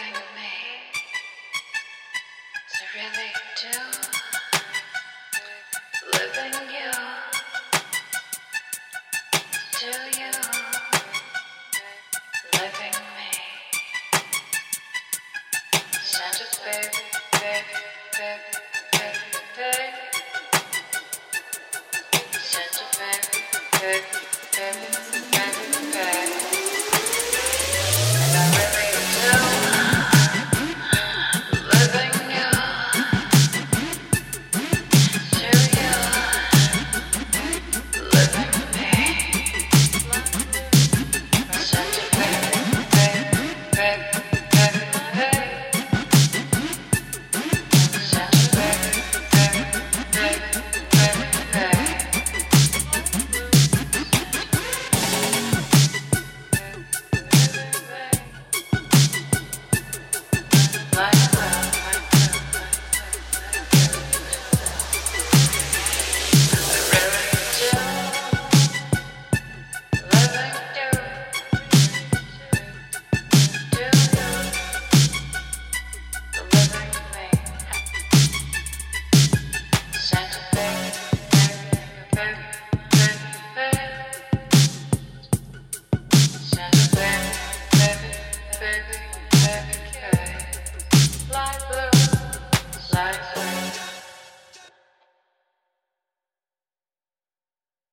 Living me. to really do?